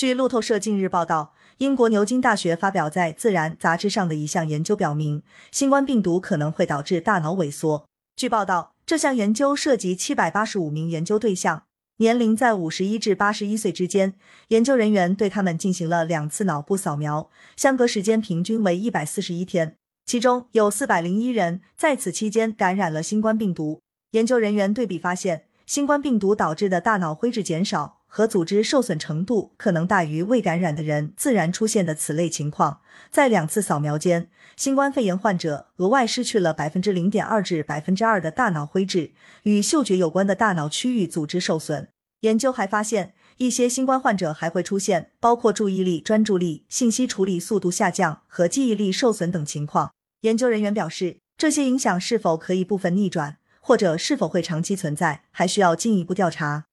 据路透社近日报道，英国牛津大学发表在《自然》杂志上的一项研究表明，新冠病毒可能会导致大脑萎缩。据报道，这项研究涉及七百八十五名研究对象，年龄在五十一至八十一岁之间。研究人员对他们进行了两次脑部扫描，相隔时间平均为一百四十一天，其中有四百零一人在此期间感染了新冠病毒。研究人员对比发现，新冠病毒导致的大脑灰质减少。和组织受损程度可能大于未感染的人自然出现的此类情况。在两次扫描间，新冠肺炎患者额外失去了百分之零点二至百分之二的大脑灰质，与嗅觉有关的大脑区域组织受损。研究还发现，一些新冠患者还会出现包括注意力、专注力、信息处理速度下降和记忆力受损等情况。研究人员表示，这些影响是否可以部分逆转，或者是否会长期存在，还需要进一步调查。